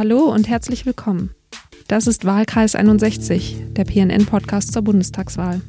Hallo und herzlich willkommen. Das ist Wahlkreis 61, der PNN-Podcast zur Bundestagswahl.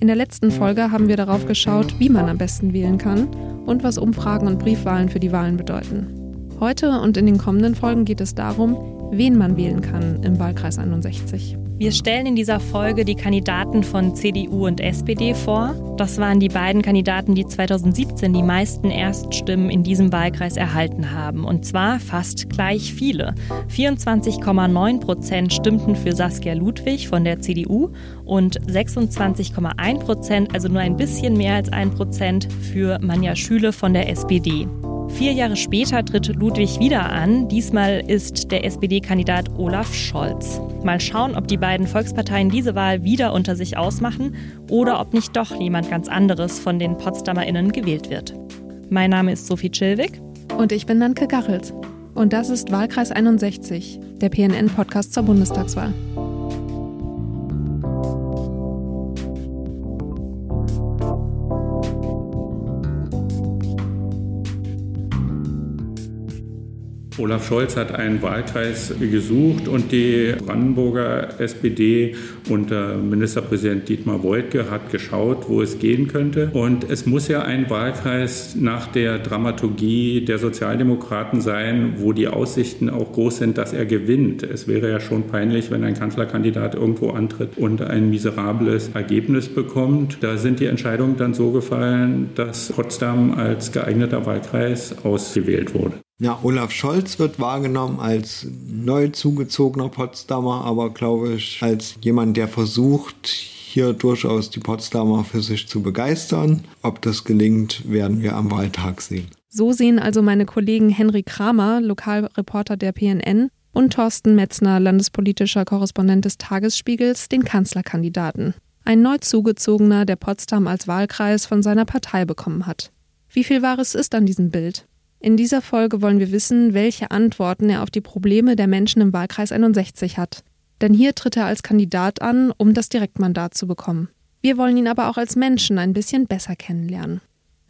In der letzten Folge haben wir darauf geschaut, wie man am besten wählen kann und was Umfragen und Briefwahlen für die Wahlen bedeuten. Heute und in den kommenden Folgen geht es darum, wen man wählen kann im Wahlkreis 61. Wir stellen in dieser Folge die Kandidaten von CDU und SPD vor. Das waren die beiden Kandidaten, die 2017 die meisten Erststimmen in diesem Wahlkreis erhalten haben. Und zwar fast gleich viele. 24,9 Prozent stimmten für Saskia Ludwig von der CDU und 26,1 Prozent, also nur ein bisschen mehr als ein Prozent, für Manja Schüle von der SPD. Vier Jahre später tritt Ludwig wieder an. Diesmal ist der SPD-Kandidat Olaf Scholz. Mal schauen, ob die beiden Volksparteien diese Wahl wieder unter sich ausmachen oder ob nicht doch jemand ganz anderes von den PotsdamerInnen gewählt wird. Mein Name ist Sophie Chilwig. Und ich bin Nanke Gachels. Und das ist Wahlkreis 61, der PNN-Podcast zur Bundestagswahl. Olaf Scholz hat einen Wahlkreis gesucht und die Brandenburger SPD unter Ministerpräsident Dietmar Woidke hat geschaut, wo es gehen könnte. Und es muss ja ein Wahlkreis nach der Dramaturgie der Sozialdemokraten sein, wo die Aussichten auch groß sind, dass er gewinnt. Es wäre ja schon peinlich, wenn ein Kanzlerkandidat irgendwo antritt und ein miserables Ergebnis bekommt. Da sind die Entscheidungen dann so gefallen, dass Potsdam als geeigneter Wahlkreis ausgewählt wurde. Ja, Olaf Scholz wird wahrgenommen als neu zugezogener Potsdamer, aber glaube ich als jemand, der versucht, hier durchaus die Potsdamer für sich zu begeistern. Ob das gelingt, werden wir am Wahltag sehen. So sehen also meine Kollegen Henry Kramer, Lokalreporter der PNN, und Thorsten Metzner, landespolitischer Korrespondent des Tagesspiegels, den Kanzlerkandidaten. Ein neu zugezogener, der Potsdam als Wahlkreis von seiner Partei bekommen hat. Wie viel Wahres ist an diesem Bild? In dieser Folge wollen wir wissen, welche Antworten er auf die Probleme der Menschen im Wahlkreis 61 hat. Denn hier tritt er als Kandidat an, um das Direktmandat zu bekommen. Wir wollen ihn aber auch als Menschen ein bisschen besser kennenlernen.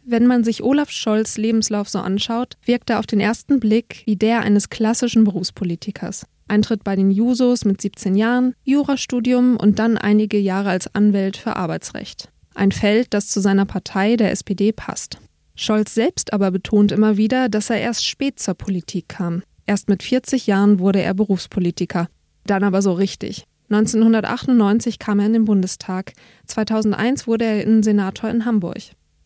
Wenn man sich Olaf Scholz Lebenslauf so anschaut, wirkt er auf den ersten Blick wie der eines klassischen Berufspolitikers. Eintritt bei den Jusos mit 17 Jahren, Jurastudium und dann einige Jahre als Anwalt für Arbeitsrecht. Ein Feld, das zu seiner Partei, der SPD, passt. Scholz selbst aber betont immer wieder, dass er erst spät zur Politik kam. Erst mit 40 Jahren wurde er Berufspolitiker. Dann aber so richtig. 1998 kam er in den Bundestag. 2001 wurde er Innensenator in Hamburg.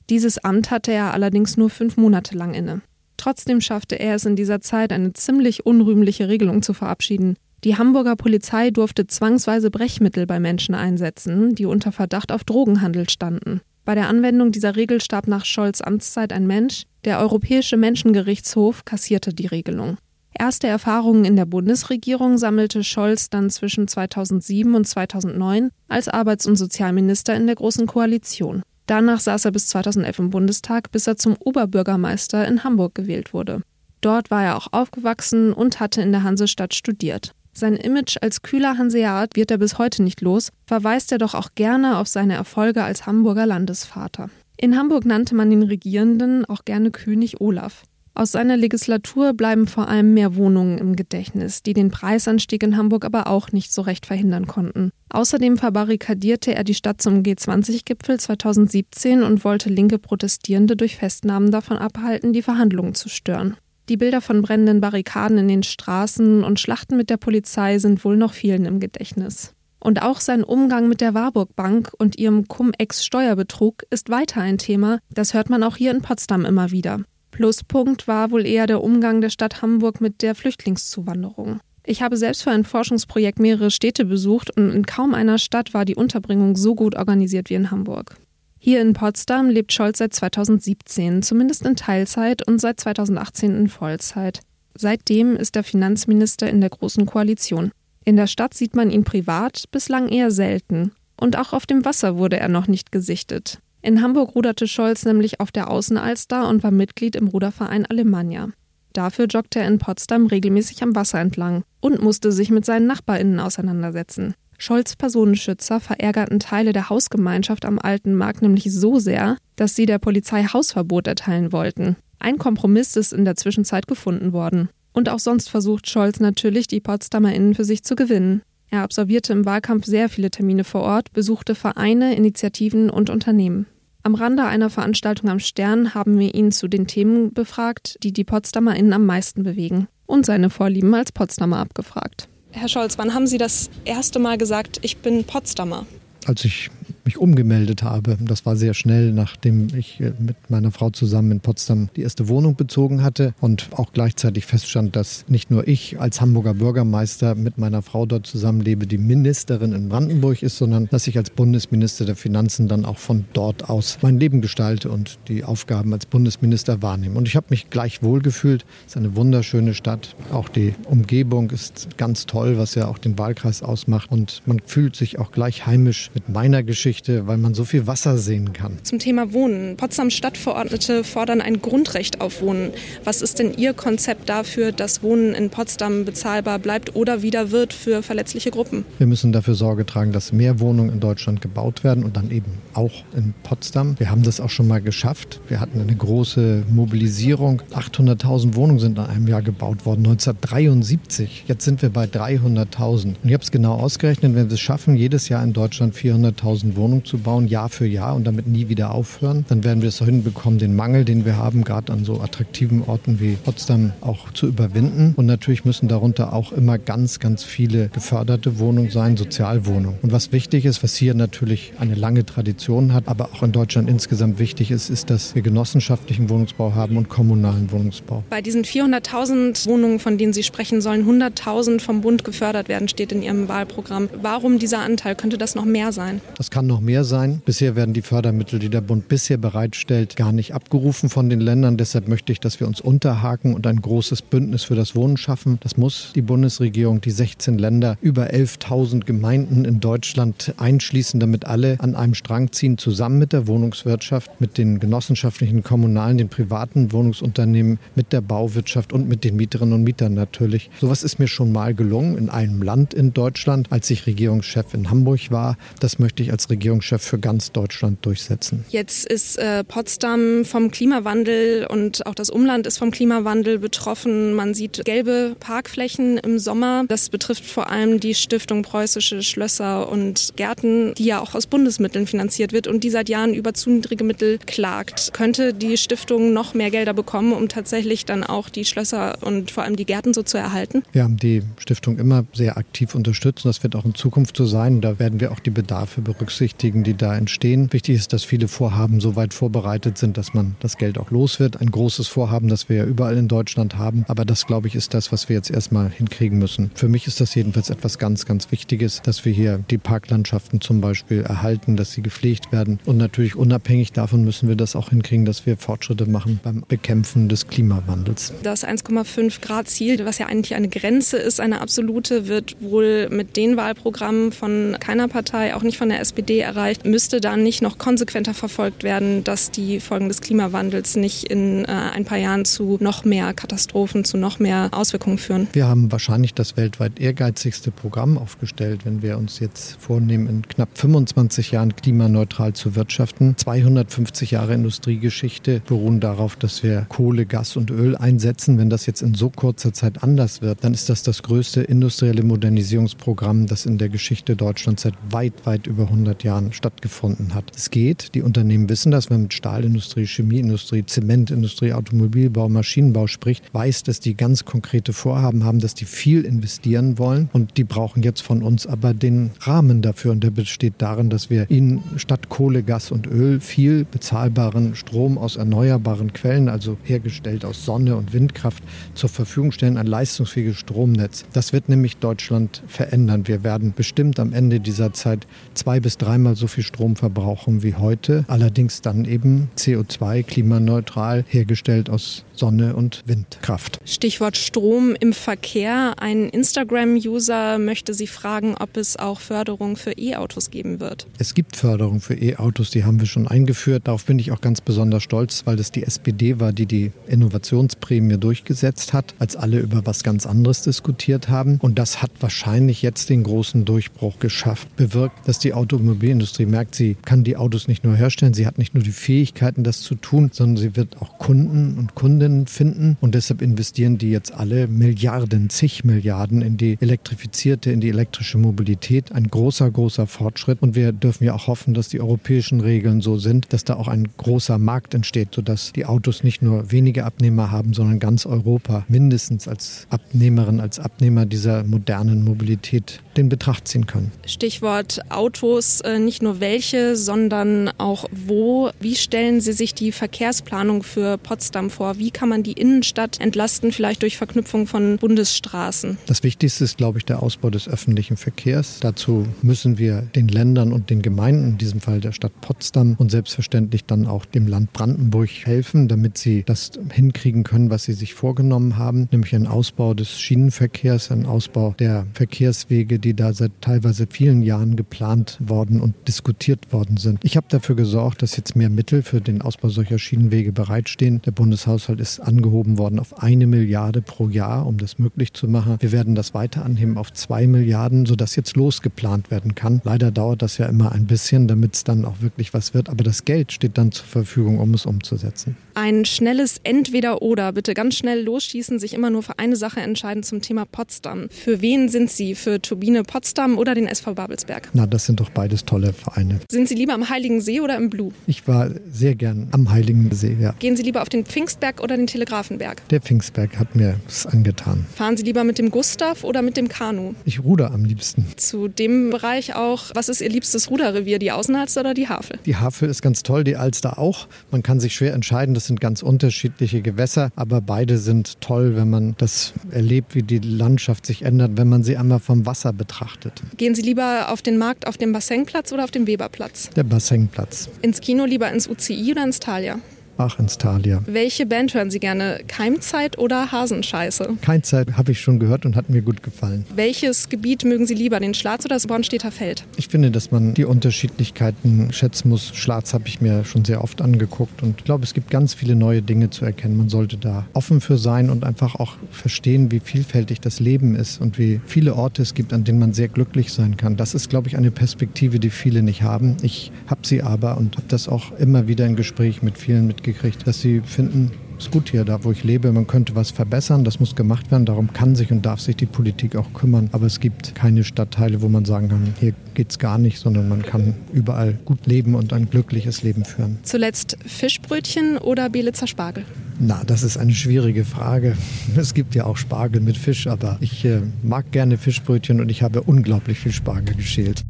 Dieses Amt hatte er allerdings nur fünf Monate lang inne. Trotzdem schaffte er es in dieser Zeit, eine ziemlich unrühmliche Regelung zu verabschieden. Die Hamburger Polizei durfte zwangsweise Brechmittel bei Menschen einsetzen, die unter Verdacht auf Drogenhandel standen. Bei der Anwendung dieser Regel starb nach Scholz Amtszeit ein Mensch. Der Europäische Menschengerichtshof kassierte die Regelung. Erste Erfahrungen in der Bundesregierung sammelte Scholz dann zwischen 2007 und 2009 als Arbeits- und Sozialminister in der Großen Koalition. Danach saß er bis 2011 im Bundestag, bis er zum Oberbürgermeister in Hamburg gewählt wurde. Dort war er auch aufgewachsen und hatte in der Hansestadt studiert. Sein Image als kühler Hanseat wird er bis heute nicht los, verweist er doch auch gerne auf seine Erfolge als Hamburger Landesvater. In Hamburg nannte man den Regierenden auch gerne König Olaf. Aus seiner Legislatur bleiben vor allem mehr Wohnungen im Gedächtnis, die den Preisanstieg in Hamburg aber auch nicht so recht verhindern konnten. Außerdem verbarrikadierte er die Stadt zum G20-Gipfel 2017 und wollte linke Protestierende durch Festnahmen davon abhalten, die Verhandlungen zu stören. Die Bilder von brennenden Barrikaden in den Straßen und Schlachten mit der Polizei sind wohl noch vielen im Gedächtnis. Und auch sein Umgang mit der Warburg Bank und ihrem Cum-Ex-Steuerbetrug ist weiter ein Thema, das hört man auch hier in Potsdam immer wieder. Pluspunkt war wohl eher der Umgang der Stadt Hamburg mit der Flüchtlingszuwanderung. Ich habe selbst für ein Forschungsprojekt mehrere Städte besucht und in kaum einer Stadt war die Unterbringung so gut organisiert wie in Hamburg. Hier in Potsdam lebt Scholz seit 2017, zumindest in Teilzeit und seit 2018 in Vollzeit. Seitdem ist er Finanzminister in der Großen Koalition. In der Stadt sieht man ihn privat bislang eher selten. Und auch auf dem Wasser wurde er noch nicht gesichtet. In Hamburg ruderte Scholz nämlich auf der Außenalster und war Mitglied im Ruderverein Alemannia. Dafür joggte er in Potsdam regelmäßig am Wasser entlang und musste sich mit seinen NachbarInnen auseinandersetzen. Scholz Personenschützer verärgerten Teile der Hausgemeinschaft am Alten Markt nämlich so sehr, dass sie der Polizei Hausverbot erteilen wollten. Ein Kompromiss ist in der Zwischenzeit gefunden worden. Und auch sonst versucht Scholz natürlich, die PotsdamerInnen für sich zu gewinnen. Er absolvierte im Wahlkampf sehr viele Termine vor Ort, besuchte Vereine, Initiativen und Unternehmen. Am Rande einer Veranstaltung am Stern haben wir ihn zu den Themen befragt, die die PotsdamerInnen am meisten bewegen und seine Vorlieben als Potsdamer abgefragt. Herr Scholz, wann haben Sie das erste Mal gesagt, ich bin Potsdamer? Als ich mich umgemeldet habe. Das war sehr schnell, nachdem ich äh, mit meiner Frau zusammen in Potsdam die erste Wohnung bezogen hatte und auch gleichzeitig feststand, dass nicht nur ich als Hamburger Bürgermeister mit meiner Frau dort zusammenlebe, die Ministerin in Brandenburg ist, sondern dass ich als Bundesminister der Finanzen dann auch von dort aus mein Leben gestalte und die Aufgaben als Bundesminister wahrnehme. Und ich habe mich gleich wohl gefühlt. Es ist eine wunderschöne Stadt. Auch die Umgebung ist ganz toll, was ja auch den Wahlkreis ausmacht. Und man fühlt sich auch gleich heimisch mit meiner Geschichte Geschichte, weil man so viel Wasser sehen kann. Zum Thema Wohnen. Potsdam Stadtverordnete fordern ein Grundrecht auf Wohnen. Was ist denn Ihr Konzept dafür, dass Wohnen in Potsdam bezahlbar bleibt oder wieder wird für verletzliche Gruppen? Wir müssen dafür Sorge tragen, dass mehr Wohnungen in Deutschland gebaut werden und dann eben auch in Potsdam. Wir haben das auch schon mal geschafft. Wir hatten eine große Mobilisierung. 800.000 Wohnungen sind in einem Jahr gebaut worden, 1973. Jetzt sind wir bei 300.000. Und ich habe es genau ausgerechnet, wenn wir es schaffen, jedes Jahr in Deutschland 400.000 Wohnungen Wohnungen zu bauen, Jahr für Jahr und damit nie wieder aufhören. Dann werden wir es hinbekommen, den Mangel, den wir haben, gerade an so attraktiven Orten wie Potsdam auch zu überwinden. Und natürlich müssen darunter auch immer ganz, ganz viele geförderte Wohnungen sein, Sozialwohnungen. Und was wichtig ist, was hier natürlich eine lange Tradition hat, aber auch in Deutschland insgesamt wichtig ist, ist, dass wir genossenschaftlichen Wohnungsbau haben und kommunalen Wohnungsbau. Bei diesen 400.000 Wohnungen, von denen Sie sprechen, sollen 100.000 vom Bund gefördert werden, steht in Ihrem Wahlprogramm. Warum dieser Anteil? Könnte das noch mehr sein? Das kann noch mehr sein. Bisher werden die Fördermittel, die der Bund bisher bereitstellt, gar nicht abgerufen von den Ländern. Deshalb möchte ich, dass wir uns unterhaken und ein großes Bündnis für das Wohnen schaffen. Das muss die Bundesregierung, die 16 Länder, über 11.000 Gemeinden in Deutschland einschließen, damit alle an einem Strang ziehen, zusammen mit der Wohnungswirtschaft, mit den genossenschaftlichen, kommunalen, den privaten Wohnungsunternehmen, mit der Bauwirtschaft und mit den Mieterinnen und Mietern natürlich. Sowas ist mir schon mal gelungen in einem Land in Deutschland, als ich Regierungschef in Hamburg war. Das möchte ich als Regierung Regierungschef für ganz Deutschland durchsetzen. Jetzt ist äh, Potsdam vom Klimawandel und auch das Umland ist vom Klimawandel betroffen. Man sieht gelbe Parkflächen im Sommer. Das betrifft vor allem die Stiftung Preußische Schlösser und Gärten, die ja auch aus Bundesmitteln finanziert wird und die seit Jahren über zu niedrige Mittel klagt. Könnte die Stiftung noch mehr Gelder bekommen, um tatsächlich dann auch die Schlösser und vor allem die Gärten so zu erhalten? Wir haben die Stiftung immer sehr aktiv unterstützt. Das wird auch in Zukunft so sein. Da werden wir auch die Bedarfe berücksichtigen berücksichtigen, die da entstehen. Wichtig ist, dass viele Vorhaben so weit vorbereitet sind, dass man das Geld auch los wird. Ein großes Vorhaben, das wir ja überall in Deutschland haben. Aber das, glaube ich, ist das, was wir jetzt erstmal hinkriegen müssen. Für mich ist das jedenfalls etwas ganz, ganz Wichtiges, dass wir hier die Parklandschaften zum Beispiel erhalten, dass sie gepflegt werden. Und natürlich unabhängig davon müssen wir das auch hinkriegen, dass wir Fortschritte machen beim Bekämpfen des Klimawandels. Das 1,5 Grad Ziel, was ja eigentlich eine Grenze ist, eine absolute, wird wohl mit den Wahlprogrammen von keiner Partei, auch nicht von der SPD, erreicht, müsste dann nicht noch konsequenter verfolgt werden, dass die Folgen des Klimawandels nicht in äh, ein paar Jahren zu noch mehr Katastrophen, zu noch mehr Auswirkungen führen? Wir haben wahrscheinlich das weltweit ehrgeizigste Programm aufgestellt, wenn wir uns jetzt vornehmen, in knapp 25 Jahren klimaneutral zu wirtschaften. 250 Jahre Industriegeschichte beruhen darauf, dass wir Kohle, Gas und Öl einsetzen. Wenn das jetzt in so kurzer Zeit anders wird, dann ist das das größte industrielle Modernisierungsprogramm, das in der Geschichte Deutschlands seit weit, weit über 100 Jahren Jahren stattgefunden hat. Es geht, die Unternehmen wissen das, wenn man mit Stahlindustrie, Chemieindustrie, Zementindustrie, Automobilbau, Maschinenbau spricht, weiß, dass die ganz konkrete Vorhaben haben, dass die viel investieren wollen und die brauchen jetzt von uns aber den Rahmen dafür und der besteht darin, dass wir ihnen statt Kohle, Gas und Öl viel bezahlbaren Strom aus erneuerbaren Quellen, also hergestellt aus Sonne und Windkraft, zur Verfügung stellen, ein leistungsfähiges Stromnetz. Das wird nämlich Deutschland verändern. Wir werden bestimmt am Ende dieser Zeit zwei bis dreimal dreimal so viel Strom verbrauchen wie heute, allerdings dann eben CO2 klimaneutral hergestellt aus Sonne und Windkraft. Stichwort Strom im Verkehr. Ein Instagram-User möchte Sie fragen, ob es auch Förderung für E-Autos geben wird. Es gibt Förderung für E-Autos, die haben wir schon eingeführt. Darauf bin ich auch ganz besonders stolz, weil das die SPD war, die die Innovationsprämie durchgesetzt hat, als alle über was ganz anderes diskutiert haben. Und das hat wahrscheinlich jetzt den großen Durchbruch geschafft, bewirkt, dass die Automobil Automobilindustrie merkt, sie kann die Autos nicht nur herstellen, sie hat nicht nur die Fähigkeiten, das zu tun, sondern sie wird auch Kunden und Kundinnen finden. Und deshalb investieren die jetzt alle Milliarden, zig Milliarden in die elektrifizierte, in die elektrische Mobilität. Ein großer, großer Fortschritt. Und wir dürfen ja auch hoffen, dass die europäischen Regeln so sind, dass da auch ein großer Markt entsteht, sodass die Autos nicht nur wenige Abnehmer haben, sondern ganz Europa mindestens als Abnehmerin, als Abnehmer dieser modernen Mobilität den Betracht ziehen können. Stichwort Autos, äh, nicht nur welche, sondern auch wo. Wie stellen Sie sich die Verkehrsplanung für Potsdam vor? Wie kann man die Innenstadt entlasten, vielleicht durch Verknüpfung von Bundesstraßen? Das Wichtigste ist, glaube ich, der Ausbau des öffentlichen Verkehrs. Dazu müssen wir den Ländern und den Gemeinden, in diesem Fall der Stadt Potsdam und selbstverständlich dann auch dem Land Brandenburg helfen, damit sie das hinkriegen können, was sie sich vorgenommen haben, nämlich einen Ausbau des Schienenverkehrs, einen Ausbau der Verkehrswege, die da seit teilweise vielen Jahren geplant worden und diskutiert worden sind. Ich habe dafür gesorgt, dass jetzt mehr Mittel für den Ausbau solcher Schienenwege bereitstehen. Der Bundeshaushalt ist angehoben worden auf eine Milliarde pro Jahr, um das möglich zu machen. Wir werden das weiter anheben auf zwei Milliarden, sodass jetzt losgeplant werden kann. Leider dauert das ja immer ein bisschen, damit es dann auch wirklich was wird. Aber das Geld steht dann zur Verfügung, um es umzusetzen. Ein schnelles Entweder-Oder. Bitte ganz schnell losschießen, sich immer nur für eine Sache entscheiden zum Thema Potsdam. Für wen sind Sie? Für Turbine Potsdam oder den SV Babelsberg? Na, das sind doch beides tolle Vereine. Sind Sie lieber am Heiligen See oder im Blue? Ich war sehr gern am Heiligen See, ja. Gehen Sie lieber auf den Pfingstberg oder den Telegrafenberg? Der Pfingstberg hat mir es angetan. Fahren Sie lieber mit dem Gustav oder mit dem Kanu? Ich ruder am liebsten. Zu dem Bereich auch, was ist Ihr liebstes Ruderrevier, die Außenalster oder die Havel? Die Havel ist ganz toll, die Alster auch. Man kann sich schwer entscheiden, das sind ganz unterschiedliche Gewässer, aber beide sind toll, wenn man das erlebt, wie die Landschaft sich ändert, wenn man sie einmal vom Wasser betrachtet. Gehen Sie lieber auf den Markt auf dem Bassenplatz oder auf dem Weberplatz? Der Bassenplatz. Ins Kino lieber ins UCI oder ins Thalia? Ach, ins Thalia. Welche Band hören Sie gerne? Keimzeit oder Hasenscheiße? Keimzeit habe ich schon gehört und hat mir gut gefallen. Welches Gebiet mögen Sie lieber, den Schlatz oder das Bornstädter Feld? Ich finde, dass man die Unterschiedlichkeiten schätzen muss. Schlatz habe ich mir schon sehr oft angeguckt und ich glaube, es gibt ganz viele neue Dinge zu erkennen. Man sollte da offen für sein und einfach auch verstehen, wie vielfältig das Leben ist und wie viele Orte es gibt, an denen man sehr glücklich sein kann. Das ist, glaube ich, eine Perspektive, die viele nicht haben. Ich habe sie aber und habe das auch immer wieder in Gespräch mit vielen mitgekriegt, dass sie finden, ist gut hier, da wo ich lebe. Man könnte was verbessern, das muss gemacht werden. Darum kann sich und darf sich die Politik auch kümmern. Aber es gibt keine Stadtteile, wo man sagen kann, hier geht es gar nicht, sondern man kann überall gut leben und ein glückliches Leben führen. Zuletzt Fischbrötchen oder Belitzer Spargel? Na, das ist eine schwierige Frage. Es gibt ja auch Spargel mit Fisch, aber ich äh, mag gerne Fischbrötchen und ich habe unglaublich viel Spargel geschält.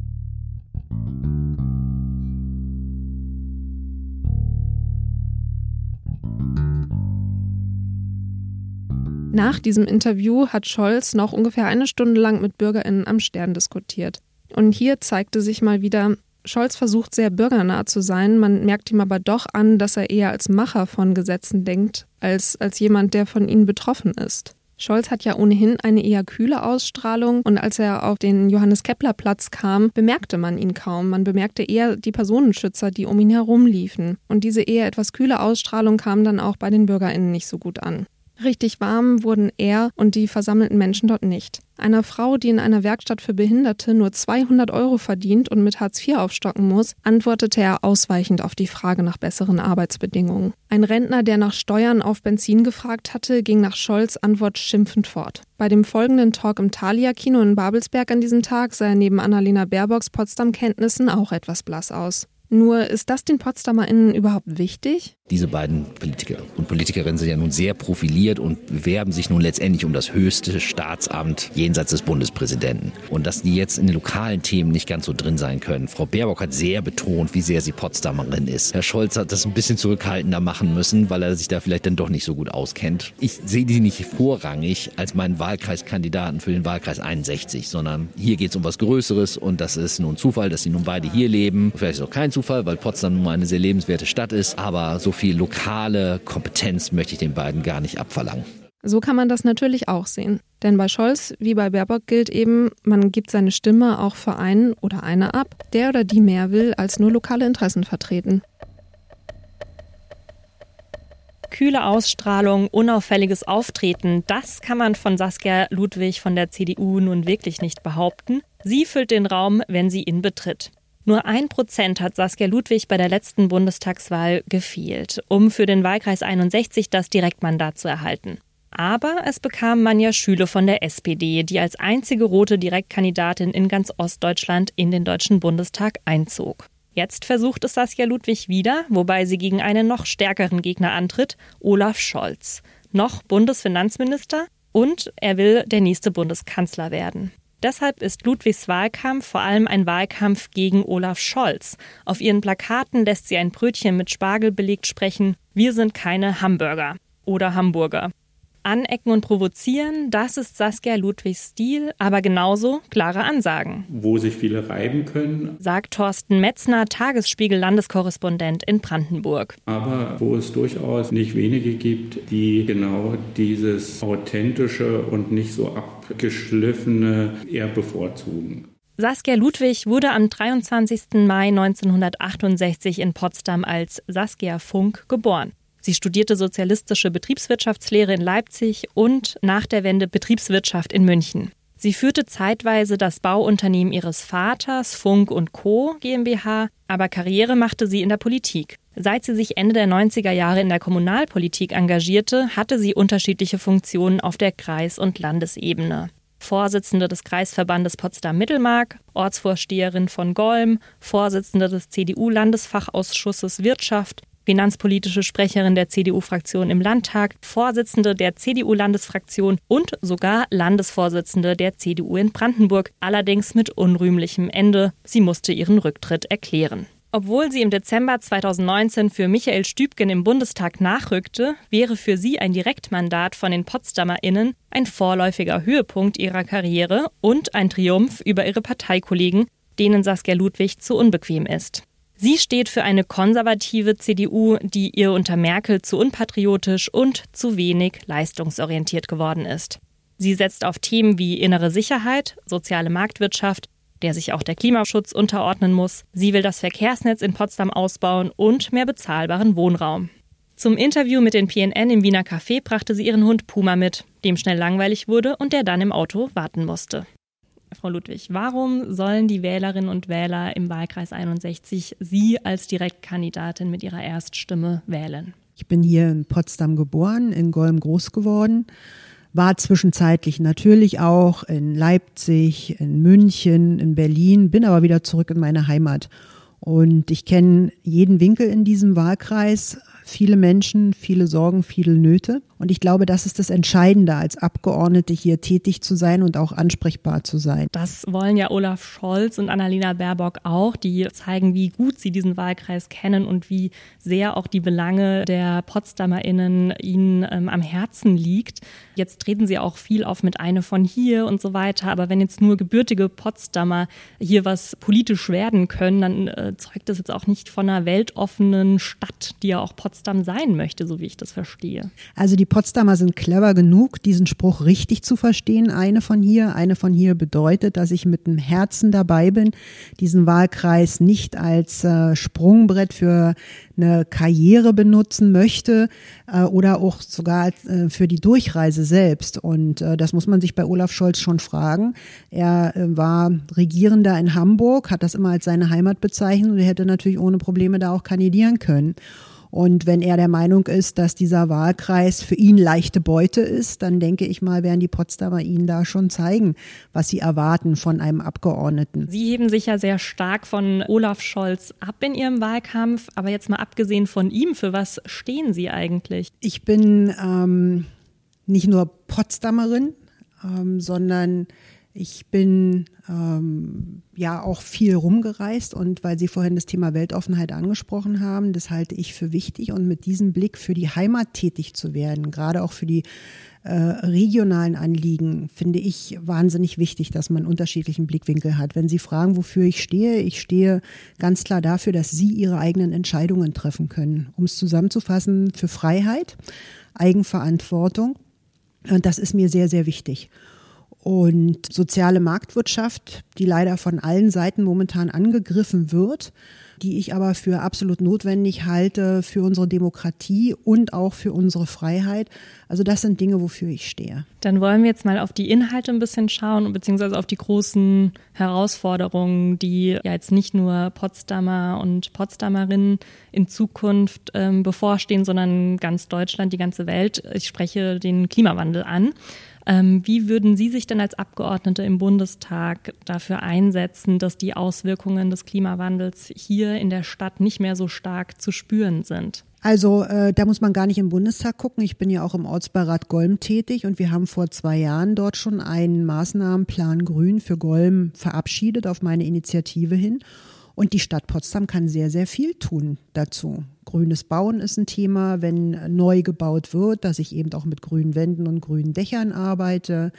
Nach diesem Interview hat Scholz noch ungefähr eine Stunde lang mit BürgerInnen am Stern diskutiert. Und hier zeigte sich mal wieder, Scholz versucht sehr bürgernah zu sein, man merkt ihm aber doch an, dass er eher als Macher von Gesetzen denkt, als als jemand, der von ihnen betroffen ist. Scholz hat ja ohnehin eine eher kühle Ausstrahlung und als er auf den Johannes Kepler Platz kam, bemerkte man ihn kaum. Man bemerkte eher die Personenschützer, die um ihn herumliefen. Und diese eher etwas kühle Ausstrahlung kam dann auch bei den BürgerInnen nicht so gut an. Richtig warm wurden er und die versammelten Menschen dort nicht. Einer Frau, die in einer Werkstatt für Behinderte nur 200 Euro verdient und mit Hartz IV aufstocken muss, antwortete er ausweichend auf die Frage nach besseren Arbeitsbedingungen. Ein Rentner, der nach Steuern auf Benzin gefragt hatte, ging nach Scholz Antwort schimpfend fort. Bei dem folgenden Talk im Thalia-Kino in Babelsberg an diesem Tag sah er neben Annalena Baerbocks Potsdam-Kenntnissen auch etwas blass aus. Nur ist das den PotsdamerInnen überhaupt wichtig? Diese beiden Politiker und Politikerinnen sind ja nun sehr profiliert und bewerben sich nun letztendlich um das höchste Staatsamt jenseits des Bundespräsidenten. Und dass die jetzt in den lokalen Themen nicht ganz so drin sein können. Frau Baerbock hat sehr betont, wie sehr sie Potsdamerin ist. Herr Scholz hat das ein bisschen zurückhaltender machen müssen, weil er sich da vielleicht dann doch nicht so gut auskennt. Ich sehe die nicht vorrangig als meinen Wahlkreiskandidaten für den Wahlkreis 61, sondern hier geht es um was Größeres und das ist nun Zufall, dass sie nun beide hier leben. Vielleicht ist auch kein Zufall, weil Potsdam nun mal eine sehr lebenswerte Stadt ist, aber so viel lokale Kompetenz möchte ich den beiden gar nicht abverlangen. So kann man das natürlich auch sehen. Denn bei Scholz wie bei Baerbock gilt eben, man gibt seine Stimme auch für einen oder eine ab, der oder die mehr will als nur lokale Interessen vertreten. Kühle Ausstrahlung, unauffälliges Auftreten, das kann man von Saskia Ludwig von der CDU nun wirklich nicht behaupten. Sie füllt den Raum, wenn sie ihn betritt. Nur ein Prozent hat Saskia Ludwig bei der letzten Bundestagswahl gefehlt, um für den Wahlkreis 61 das Direktmandat zu erhalten. Aber es bekam Manja Schüle von der SPD, die als einzige rote Direktkandidatin in ganz Ostdeutschland in den Deutschen Bundestag einzog. Jetzt versucht es Saskia Ludwig wieder, wobei sie gegen einen noch stärkeren Gegner antritt, Olaf Scholz. Noch Bundesfinanzminister und er will der nächste Bundeskanzler werden. Deshalb ist Ludwigs Wahlkampf vor allem ein Wahlkampf gegen Olaf Scholz. Auf ihren Plakaten lässt sie ein Brötchen mit Spargel belegt sprechen, wir sind keine Hamburger oder Hamburger. Anecken und provozieren, das ist Saskia Ludwigs Stil, aber genauso klare Ansagen. Wo sich viele reiben können, sagt Thorsten Metzner, Tagesspiegel-Landeskorrespondent in Brandenburg. Aber wo es durchaus nicht wenige gibt, die genau dieses authentische und nicht so abgeschliffene eher bevorzugen. Saskia Ludwig wurde am 23. Mai 1968 in Potsdam als Saskia Funk geboren. Sie studierte sozialistische Betriebswirtschaftslehre in Leipzig und nach der Wende Betriebswirtschaft in München. Sie führte zeitweise das Bauunternehmen ihres Vaters, Funk und Co. GmbH, aber Karriere machte sie in der Politik. Seit sie sich Ende der 90er Jahre in der Kommunalpolitik engagierte, hatte sie unterschiedliche Funktionen auf der Kreis- und Landesebene. Vorsitzende des Kreisverbandes Potsdam-Mittelmark, Ortsvorsteherin von Golm, Vorsitzende des CDU-Landesfachausschusses Wirtschaft, finanzpolitische Sprecherin der CDU-Fraktion im Landtag, Vorsitzende der CDU-Landesfraktion und sogar Landesvorsitzende der CDU in Brandenburg, allerdings mit unrühmlichem Ende. Sie musste ihren Rücktritt erklären. Obwohl sie im Dezember 2019 für Michael Stübgen im Bundestag nachrückte, wäre für sie ein Direktmandat von den PotsdamerInnen ein vorläufiger Höhepunkt ihrer Karriere und ein Triumph über ihre Parteikollegen, denen Saskia Ludwig zu unbequem ist. Sie steht für eine konservative CDU, die ihr unter Merkel zu unpatriotisch und zu wenig leistungsorientiert geworden ist. Sie setzt auf Themen wie innere Sicherheit, soziale Marktwirtschaft, der sich auch der Klimaschutz unterordnen muss. Sie will das Verkehrsnetz in Potsdam ausbauen und mehr bezahlbaren Wohnraum. Zum Interview mit den PNN im Wiener Café brachte sie ihren Hund Puma mit, dem schnell langweilig wurde und der dann im Auto warten musste. Frau Ludwig, warum sollen die Wählerinnen und Wähler im Wahlkreis 61 Sie als Direktkandidatin mit Ihrer Erststimme wählen? Ich bin hier in Potsdam geboren, in Golm groß geworden, war zwischenzeitlich natürlich auch in Leipzig, in München, in Berlin, bin aber wieder zurück in meine Heimat. Und ich kenne jeden Winkel in diesem Wahlkreis, viele Menschen, viele Sorgen, viele Nöte. Und ich glaube, das ist das Entscheidende, als Abgeordnete hier tätig zu sein und auch ansprechbar zu sein. Das wollen ja Olaf Scholz und Annalena Baerbock auch, die zeigen, wie gut sie diesen Wahlkreis kennen und wie sehr auch die Belange der PotsdamerInnen ihnen ähm, am Herzen liegt. Jetzt treten sie auch viel auf mit eine von hier und so weiter. Aber wenn jetzt nur gebürtige Potsdamer hier was politisch werden können, dann äh, zeugt das jetzt auch nicht von einer weltoffenen Stadt, die ja auch Potsdam sein möchte, so wie ich das verstehe. Also die Potsdamer sind clever genug, diesen Spruch richtig zu verstehen. Eine von hier, eine von hier bedeutet, dass ich mit dem Herzen dabei bin, diesen Wahlkreis nicht als äh, Sprungbrett für eine Karriere benutzen möchte äh, oder auch sogar äh, für die Durchreise selbst. Und äh, das muss man sich bei Olaf Scholz schon fragen. Er äh, war Regierender in Hamburg, hat das immer als seine Heimat bezeichnet und er hätte natürlich ohne Probleme da auch kandidieren können. Und wenn er der Meinung ist, dass dieser Wahlkreis für ihn leichte Beute ist, dann denke ich mal, werden die Potsdamer ihn da schon zeigen, was sie erwarten von einem Abgeordneten. Sie heben sich ja sehr stark von Olaf Scholz ab in Ihrem Wahlkampf. Aber jetzt mal abgesehen von ihm, für was stehen Sie eigentlich? Ich bin ähm, nicht nur Potsdamerin, ähm, sondern ich bin ähm, ja auch viel rumgereist und weil Sie vorhin das Thema Weltoffenheit angesprochen haben, das halte ich für wichtig und mit diesem Blick für die Heimat tätig zu werden, gerade auch für die äh, regionalen Anliegen, finde ich wahnsinnig wichtig, dass man unterschiedlichen Blickwinkel hat. Wenn Sie fragen, wofür ich stehe, ich stehe ganz klar dafür, dass Sie Ihre eigenen Entscheidungen treffen können. Um es zusammenzufassen, für Freiheit, Eigenverantwortung. Und das ist mir sehr, sehr wichtig. Und soziale Marktwirtschaft, die leider von allen Seiten momentan angegriffen wird die ich aber für absolut notwendig halte für unsere Demokratie und auch für unsere Freiheit. Also das sind Dinge, wofür ich stehe. Dann wollen wir jetzt mal auf die Inhalte ein bisschen schauen, beziehungsweise auf die großen Herausforderungen, die ja jetzt nicht nur Potsdamer und Potsdamerinnen in Zukunft ähm, bevorstehen, sondern ganz Deutschland, die ganze Welt. Ich spreche den Klimawandel an. Ähm, wie würden Sie sich denn als Abgeordnete im Bundestag dafür einsetzen, dass die Auswirkungen des Klimawandels hier in der Stadt nicht mehr so stark zu spüren sind? Also äh, da muss man gar nicht im Bundestag gucken. Ich bin ja auch im Ortsbeirat Golm tätig und wir haben vor zwei Jahren dort schon einen Maßnahmenplan Grün für Golm verabschiedet auf meine Initiative hin. Und die Stadt Potsdam kann sehr, sehr viel tun dazu. Grünes Bauen ist ein Thema, wenn neu gebaut wird, dass ich eben auch mit grünen Wänden und grünen Dächern arbeite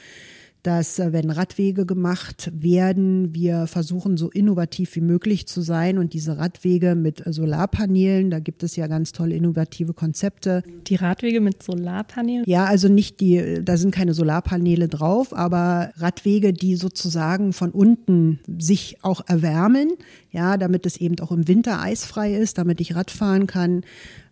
dass äh, wenn Radwege gemacht werden, wir versuchen so innovativ wie möglich zu sein und diese Radwege mit äh, Solarpanelen, da gibt es ja ganz tolle innovative Konzepte. Die Radwege mit Solarpanelen? Ja, also nicht die, da sind keine Solarpaneele drauf, aber Radwege, die sozusagen von unten sich auch erwärmen, ja, damit es eben auch im Winter eisfrei ist, damit ich Radfahren kann.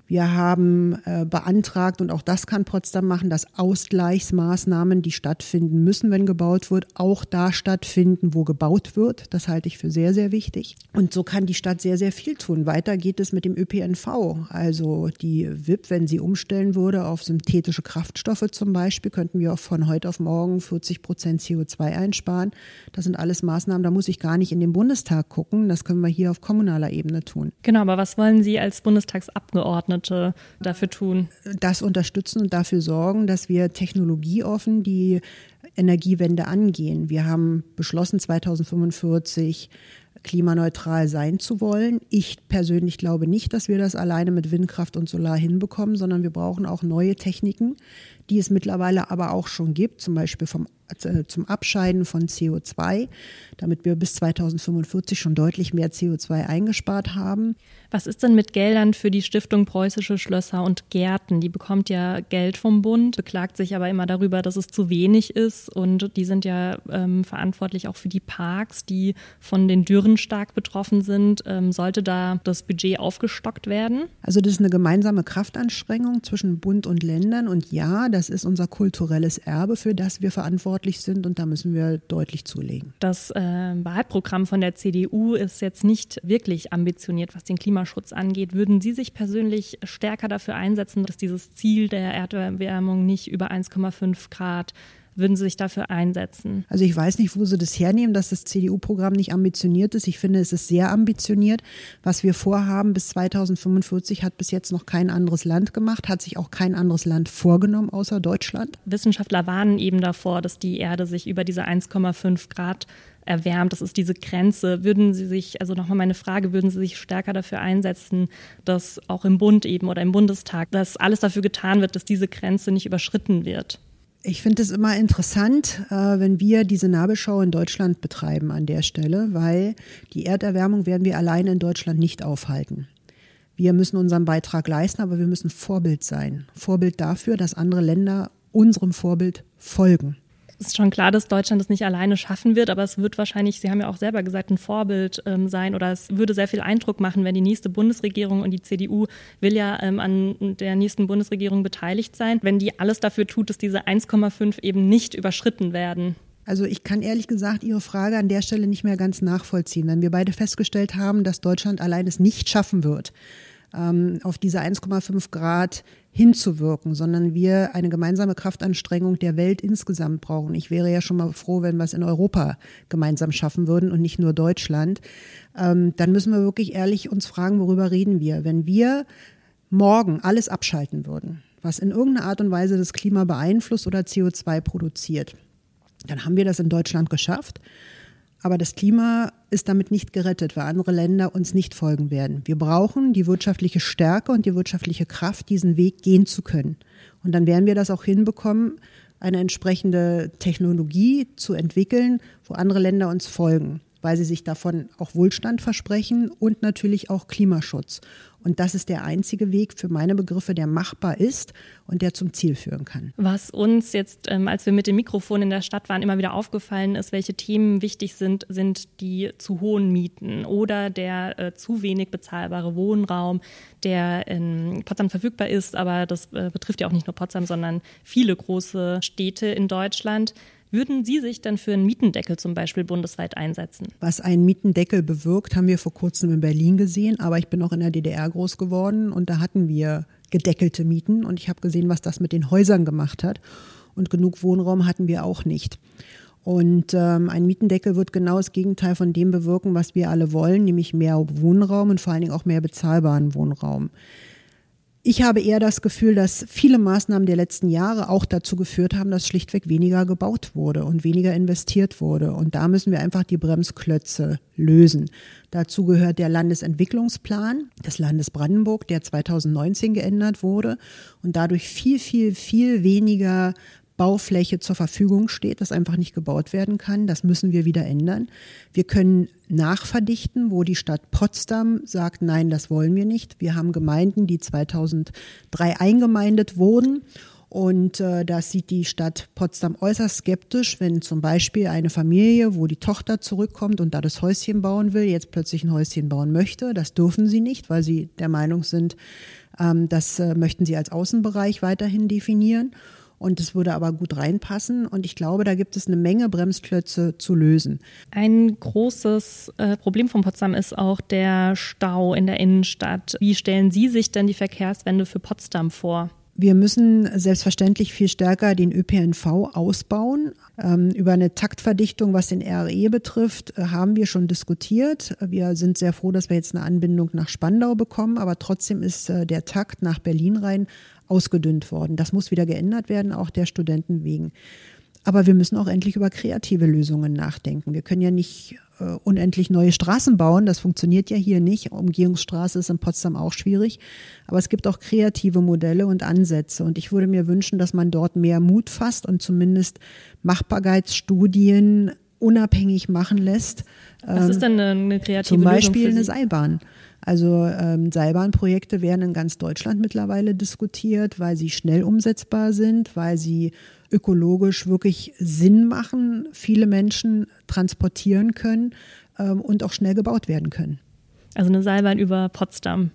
Wir haben äh, beantragt, und auch das kann Potsdam machen, dass Ausgleichsmaßnahmen, die stattfinden müssen, wenn gebaut wird, auch da stattfinden, wo gebaut wird. Das halte ich für sehr, sehr wichtig. Und so kann die Stadt sehr, sehr viel tun. Weiter geht es mit dem ÖPNV. Also die WIP, wenn sie umstellen würde auf synthetische Kraftstoffe zum Beispiel, könnten wir auch von heute auf morgen 40 Prozent CO2 einsparen. Das sind alles Maßnahmen, da muss ich gar nicht in den Bundestag gucken. Das können wir hier auf kommunaler Ebene tun. Genau, aber was wollen Sie als Bundestagsabgeordnete Monate dafür tun? Das unterstützen und dafür sorgen, dass wir technologieoffen die Energiewende angehen. Wir haben beschlossen, 2045 klimaneutral sein zu wollen. Ich persönlich glaube nicht, dass wir das alleine mit Windkraft und Solar hinbekommen, sondern wir brauchen auch neue Techniken, die es mittlerweile aber auch schon gibt, zum Beispiel vom, äh, zum Abscheiden von CO2, damit wir bis 2045 schon deutlich mehr CO2 eingespart haben. Was ist denn mit Geldern für die Stiftung Preußische Schlösser und Gärten? Die bekommt ja Geld vom Bund, beklagt sich aber immer darüber, dass es zu wenig ist und die sind ja ähm, verantwortlich auch für die Parks, die von den Dürren stark betroffen sind. Ähm, sollte da das Budget aufgestockt werden? Also das ist eine gemeinsame Kraftanstrengung zwischen Bund und Ländern und ja, das ist unser kulturelles Erbe, für das wir verantwortlich sind und da müssen wir deutlich zulegen. Das äh, Wahlprogramm von der CDU ist jetzt nicht wirklich ambitioniert, was den Klimaschutz angeht. Würden Sie sich persönlich stärker dafür einsetzen, dass dieses Ziel der Erderwärmung nicht über 1,5 Grad würden Sie sich dafür einsetzen? Also ich weiß nicht, wo Sie das hernehmen, dass das CDU-Programm nicht ambitioniert ist. Ich finde, es ist sehr ambitioniert. Was wir vorhaben bis 2045 hat bis jetzt noch kein anderes Land gemacht, hat sich auch kein anderes Land vorgenommen außer Deutschland. Wissenschaftler warnen eben davor, dass die Erde sich über diese 1,5 Grad erwärmt. Das ist diese Grenze. Würden Sie sich, also nochmal meine Frage, würden Sie sich stärker dafür einsetzen, dass auch im Bund eben oder im Bundestag, dass alles dafür getan wird, dass diese Grenze nicht überschritten wird? Ich finde es immer interessant, äh, wenn wir diese Nabelschau in Deutschland betreiben an der Stelle, weil die Erderwärmung werden wir alleine in Deutschland nicht aufhalten. Wir müssen unseren Beitrag leisten, aber wir müssen Vorbild sein. Vorbild dafür, dass andere Länder unserem Vorbild folgen ist schon klar, dass Deutschland das nicht alleine schaffen wird, aber es wird wahrscheinlich, Sie haben ja auch selber gesagt, ein Vorbild ähm, sein oder es würde sehr viel Eindruck machen, wenn die nächste Bundesregierung und die CDU will ja ähm, an der nächsten Bundesregierung beteiligt sein, wenn die alles dafür tut, dass diese 1,5 eben nicht überschritten werden. Also ich kann ehrlich gesagt Ihre Frage an der Stelle nicht mehr ganz nachvollziehen. Wenn wir beide festgestellt haben, dass Deutschland allein es nicht schaffen wird, ähm, auf diese 1,5 Grad hinzuwirken, sondern wir eine gemeinsame Kraftanstrengung der Welt insgesamt brauchen. Ich wäre ja schon mal froh, wenn wir es in Europa gemeinsam schaffen würden und nicht nur Deutschland. Ähm, dann müssen wir wirklich ehrlich uns fragen, worüber reden wir? Wenn wir morgen alles abschalten würden, was in irgendeiner Art und Weise das Klima beeinflusst oder CO2 produziert, dann haben wir das in Deutschland geschafft. Aber das Klima ist damit nicht gerettet, weil andere Länder uns nicht folgen werden. Wir brauchen die wirtschaftliche Stärke und die wirtschaftliche Kraft, diesen Weg gehen zu können. Und dann werden wir das auch hinbekommen, eine entsprechende Technologie zu entwickeln, wo andere Länder uns folgen. Weil sie sich davon auch Wohlstand versprechen und natürlich auch Klimaschutz. Und das ist der einzige Weg für meine Begriffe, der machbar ist und der zum Ziel führen kann. Was uns jetzt, ähm, als wir mit dem Mikrofon in der Stadt waren, immer wieder aufgefallen ist, welche Themen wichtig sind, sind die zu hohen Mieten oder der äh, zu wenig bezahlbare Wohnraum, der in Potsdam verfügbar ist. Aber das äh, betrifft ja auch nicht nur Potsdam, sondern viele große Städte in Deutschland. Würden Sie sich dann für einen Mietendeckel zum Beispiel bundesweit einsetzen? Was ein Mietendeckel bewirkt, haben wir vor kurzem in Berlin gesehen, aber ich bin auch in der DDR groß geworden und da hatten wir gedeckelte Mieten und ich habe gesehen, was das mit den Häusern gemacht hat. Und genug Wohnraum hatten wir auch nicht. Und ähm, ein Mietendeckel wird genau das Gegenteil von dem bewirken, was wir alle wollen, nämlich mehr Wohnraum und vor allen Dingen auch mehr bezahlbaren Wohnraum. Ich habe eher das Gefühl, dass viele Maßnahmen der letzten Jahre auch dazu geführt haben, dass schlichtweg weniger gebaut wurde und weniger investiert wurde. Und da müssen wir einfach die Bremsklötze lösen. Dazu gehört der Landesentwicklungsplan des Landes Brandenburg, der 2019 geändert wurde und dadurch viel, viel, viel weniger Baufläche zur Verfügung steht, das einfach nicht gebaut werden kann. Das müssen wir wieder ändern. Wir können nachverdichten, wo die Stadt Potsdam sagt, nein, das wollen wir nicht. Wir haben Gemeinden, die 2003 eingemeindet wurden. Und äh, das sieht die Stadt Potsdam äußerst skeptisch, wenn zum Beispiel eine Familie, wo die Tochter zurückkommt und da das Häuschen bauen will, jetzt plötzlich ein Häuschen bauen möchte. Das dürfen sie nicht, weil sie der Meinung sind, ähm, das äh, möchten sie als Außenbereich weiterhin definieren. Und es würde aber gut reinpassen. Und ich glaube, da gibt es eine Menge Bremsklötze zu lösen. Ein großes äh, Problem von Potsdam ist auch der Stau in der Innenstadt. Wie stellen Sie sich denn die Verkehrswende für Potsdam vor? Wir müssen selbstverständlich viel stärker den ÖPNV ausbauen. Ähm, über eine Taktverdichtung, was den RE betrifft, äh, haben wir schon diskutiert. Wir sind sehr froh, dass wir jetzt eine Anbindung nach Spandau bekommen, aber trotzdem ist äh, der Takt nach Berlin rein ausgedünnt worden. Das muss wieder geändert werden, auch der Studenten wegen. Aber wir müssen auch endlich über kreative Lösungen nachdenken. Wir können ja nicht äh, unendlich neue Straßen bauen. Das funktioniert ja hier nicht. Umgehungsstraße ist in Potsdam auch schwierig. Aber es gibt auch kreative Modelle und Ansätze. Und ich würde mir wünschen, dass man dort mehr Mut fasst und zumindest Machbarkeitsstudien unabhängig machen lässt. Was ist denn eine, eine kreative Zum Beispiel eine Seilbahn. Also ähm, Seilbahnprojekte werden in ganz Deutschland mittlerweile diskutiert, weil sie schnell umsetzbar sind, weil sie ökologisch wirklich Sinn machen, viele Menschen transportieren können ähm, und auch schnell gebaut werden können. Also eine Seilbahn über Potsdam.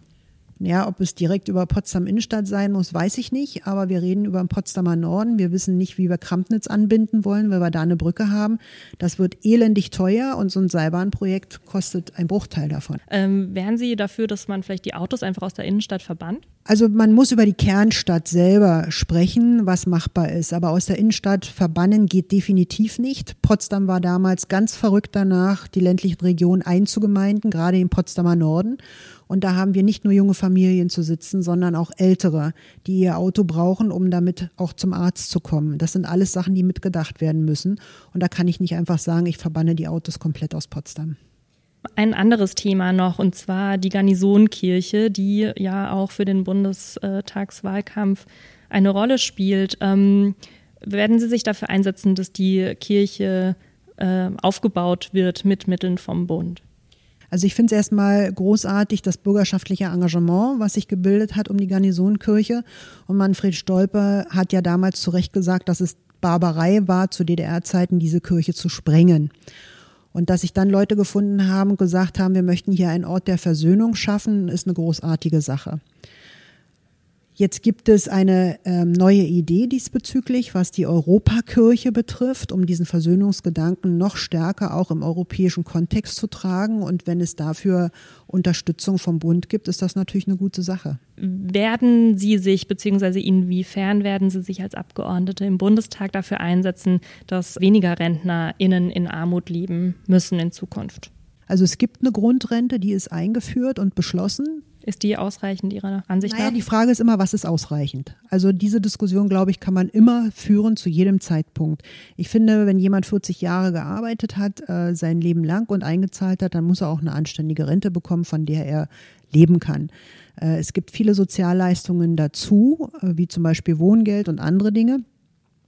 Ja, ob es direkt über Potsdam Innenstadt sein muss, weiß ich nicht. Aber wir reden über den Potsdamer Norden. Wir wissen nicht, wie wir Krampnitz anbinden wollen, weil wir da eine Brücke haben. Das wird elendig teuer und so ein Seilbahnprojekt kostet ein Bruchteil davon. Ähm, wären Sie dafür, dass man vielleicht die Autos einfach aus der Innenstadt verbannt? Also man muss über die Kernstadt selber sprechen, was machbar ist. Aber aus der Innenstadt verbannen geht definitiv nicht. Potsdam war damals ganz verrückt danach, die ländlichen Regionen einzugemeinden, gerade im Potsdamer Norden. Und da haben wir nicht nur junge Familien zu sitzen, sondern auch ältere, die ihr Auto brauchen, um damit auch zum Arzt zu kommen. Das sind alles Sachen, die mitgedacht werden müssen. Und da kann ich nicht einfach sagen, ich verbanne die Autos komplett aus Potsdam. Ein anderes Thema noch, und zwar die Garnisonkirche, die ja auch für den Bundestagswahlkampf eine Rolle spielt. Ähm, werden Sie sich dafür einsetzen, dass die Kirche äh, aufgebaut wird mit Mitteln vom Bund? Also ich finde es erstmal großartig, das bürgerschaftliche Engagement, was sich gebildet hat um die Garnisonkirche. Und Manfred Stolpe hat ja damals zu Recht gesagt, dass es Barbarei war, zu DDR-Zeiten diese Kirche zu sprengen. Und dass sich dann Leute gefunden haben und gesagt haben, wir möchten hier einen Ort der Versöhnung schaffen, ist eine großartige Sache. Jetzt gibt es eine ähm, neue Idee diesbezüglich, was die Europakirche betrifft, um diesen Versöhnungsgedanken noch stärker auch im europäischen Kontext zu tragen. Und wenn es dafür Unterstützung vom Bund gibt, ist das natürlich eine gute Sache. Werden Sie sich, beziehungsweise inwiefern werden Sie sich als Abgeordnete im Bundestag dafür einsetzen, dass weniger RentnerInnen in Armut leben müssen in Zukunft? Also es gibt eine Grundrente, die ist eingeführt und beschlossen. Ist die ausreichend Ihrer Ansicht naja, nach? Die Frage ist immer, was ist ausreichend? Also diese Diskussion, glaube ich, kann man immer führen zu jedem Zeitpunkt. Ich finde, wenn jemand 40 Jahre gearbeitet hat, äh, sein Leben lang und eingezahlt hat, dann muss er auch eine anständige Rente bekommen, von der er leben kann. Äh, es gibt viele Sozialleistungen dazu, äh, wie zum Beispiel Wohngeld und andere Dinge.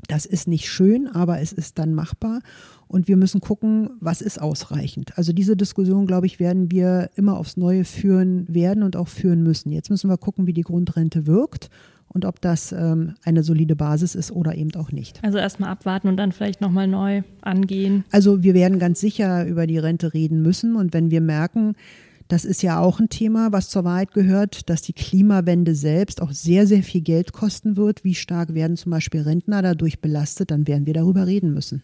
Das ist nicht schön, aber es ist dann machbar. Und wir müssen gucken, was ist ausreichend. Also diese Diskussion, glaube ich, werden wir immer aufs Neue führen werden und auch führen müssen. Jetzt müssen wir gucken, wie die Grundrente wirkt und ob das ähm, eine solide Basis ist oder eben auch nicht. Also erstmal abwarten und dann vielleicht nochmal neu angehen. Also wir werden ganz sicher über die Rente reden müssen und wenn wir merken, das ist ja auch ein Thema, was zur Wahrheit gehört, dass die Klimawende selbst auch sehr, sehr viel Geld kosten wird. Wie stark werden zum Beispiel Rentner dadurch belastet? Dann werden wir darüber reden müssen.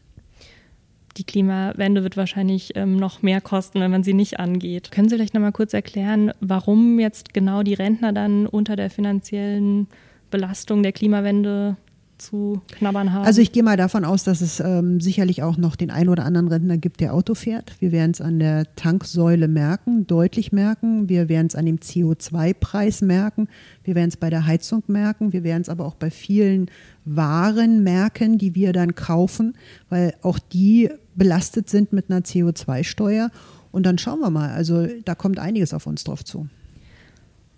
Die Klimawende wird wahrscheinlich ähm, noch mehr kosten, wenn man sie nicht angeht. Können Sie vielleicht noch mal kurz erklären, warum jetzt genau die Rentner dann unter der finanziellen Belastung der Klimawende zu knabbern haben? Also ich gehe mal davon aus, dass es ähm, sicherlich auch noch den einen oder anderen Rentner gibt, der Auto fährt. Wir werden es an der Tanksäule merken, deutlich merken. Wir werden es an dem CO2-Preis merken. Wir werden es bei der Heizung merken. Wir werden es aber auch bei vielen Waren merken, die wir dann kaufen, weil auch die belastet sind mit einer CO2-Steuer. Und dann schauen wir mal. Also da kommt einiges auf uns drauf zu.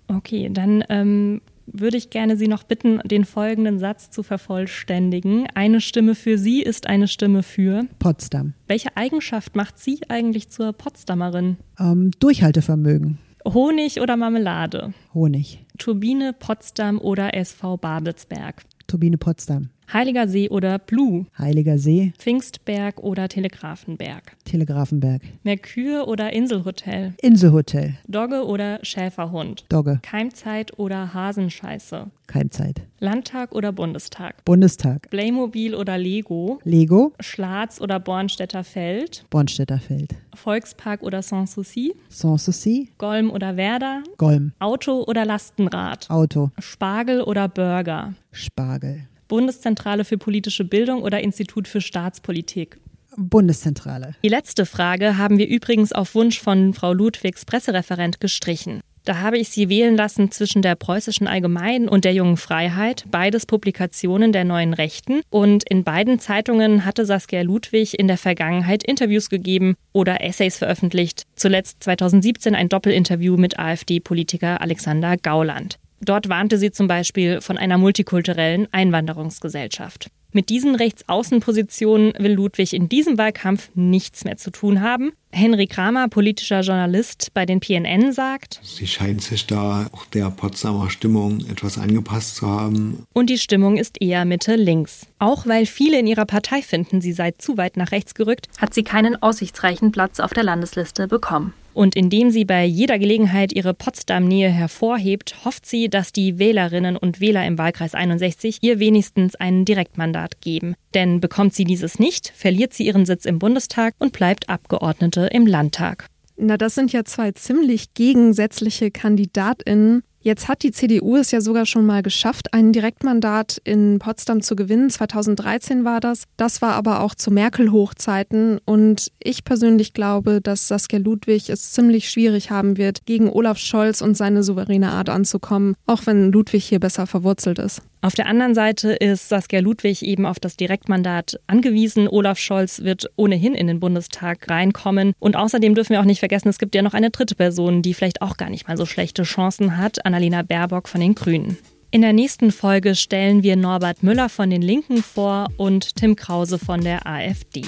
Okay, dann ähm, würde ich gerne Sie noch bitten, den folgenden Satz zu vervollständigen. Eine Stimme für Sie ist eine Stimme für Potsdam. Welche Eigenschaft macht Sie eigentlich zur Potsdamerin? Ähm, Durchhaltevermögen. Honig oder Marmelade? Honig. Turbine Potsdam oder SV Babelsberg? Turbine Potsdam. Heiliger See oder Blue? Heiliger See. Pfingstberg oder Telegrafenberg? Telegrafenberg. Merkur oder Inselhotel? Inselhotel. Dogge oder Schäferhund? Dogge. Keimzeit oder Hasenscheiße? Keimzeit. Landtag oder Bundestag? Bundestag. Playmobil oder Lego? Lego. Schlatz oder Bornstädter Feld? Bornstädter Feld. Volkspark oder Sanssouci? Sanssouci. Golm oder Werder? Golm. Auto oder Lastenrad? Auto. Spargel oder Burger? Spargel. Bundeszentrale für politische Bildung oder Institut für Staatspolitik? Bundeszentrale. Die letzte Frage haben wir übrigens auf Wunsch von Frau Ludwigs Pressereferent gestrichen. Da habe ich sie wählen lassen zwischen der preußischen Allgemeinen und der Jungen Freiheit, beides Publikationen der neuen Rechten. Und in beiden Zeitungen hatte Saskia Ludwig in der Vergangenheit Interviews gegeben oder Essays veröffentlicht. Zuletzt 2017 ein Doppelinterview mit AfD-Politiker Alexander Gauland. Dort warnte sie zum Beispiel von einer multikulturellen Einwanderungsgesellschaft. Mit diesen Rechtsaußenpositionen will Ludwig in diesem Wahlkampf nichts mehr zu tun haben. Henry Kramer, politischer Journalist bei den PNN, sagt, Sie scheint sich da auch der Potsdamer Stimmung etwas angepasst zu haben. Und die Stimmung ist eher Mitte-Links. Auch weil viele in ihrer Partei finden, sie sei zu weit nach rechts gerückt, hat sie keinen aussichtsreichen Platz auf der Landesliste bekommen. Und indem sie bei jeder Gelegenheit ihre Potsdam-Nähe hervorhebt, hofft sie, dass die Wählerinnen und Wähler im Wahlkreis 61 ihr wenigstens ein Direktmandat geben. Denn bekommt sie dieses nicht, verliert sie ihren Sitz im Bundestag und bleibt Abgeordnete im Landtag. Na, das sind ja zwei ziemlich gegensätzliche KandidatInnen. Jetzt hat die CDU es ja sogar schon mal geschafft, ein Direktmandat in Potsdam zu gewinnen. 2013 war das. Das war aber auch zu Merkel-Hochzeiten. Und ich persönlich glaube, dass Saskia Ludwig es ziemlich schwierig haben wird, gegen Olaf Scholz und seine souveräne Art anzukommen, auch wenn Ludwig hier besser verwurzelt ist. Auf der anderen Seite ist Saskia Ludwig eben auf das Direktmandat angewiesen. Olaf Scholz wird ohnehin in den Bundestag reinkommen. Und außerdem dürfen wir auch nicht vergessen, es gibt ja noch eine dritte Person, die vielleicht auch gar nicht mal so schlechte Chancen hat, Annalena Baerbock von den Grünen. In der nächsten Folge stellen wir Norbert Müller von den Linken vor und Tim Krause von der AfD.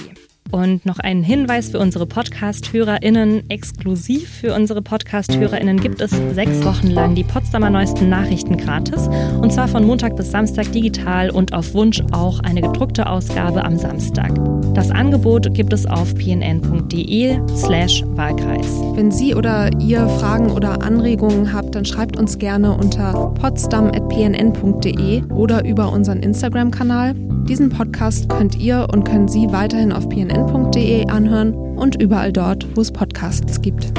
Und noch ein Hinweis für unsere Podcast-HörerInnen. Exklusiv für unsere Podcast-HörerInnen gibt es sechs Wochen lang die Potsdamer neuesten Nachrichten gratis. Und zwar von Montag bis Samstag digital und auf Wunsch auch eine gedruckte Ausgabe am Samstag. Das Angebot gibt es auf pnn.de slash Wahlkreis. Wenn Sie oder ihr Fragen oder Anregungen habt, dann schreibt uns gerne unter potsdam.pnn.de oder über unseren Instagram-Kanal. Diesen Podcast könnt ihr und können Sie weiterhin auf pnn.de anhören und überall dort, wo es Podcasts gibt.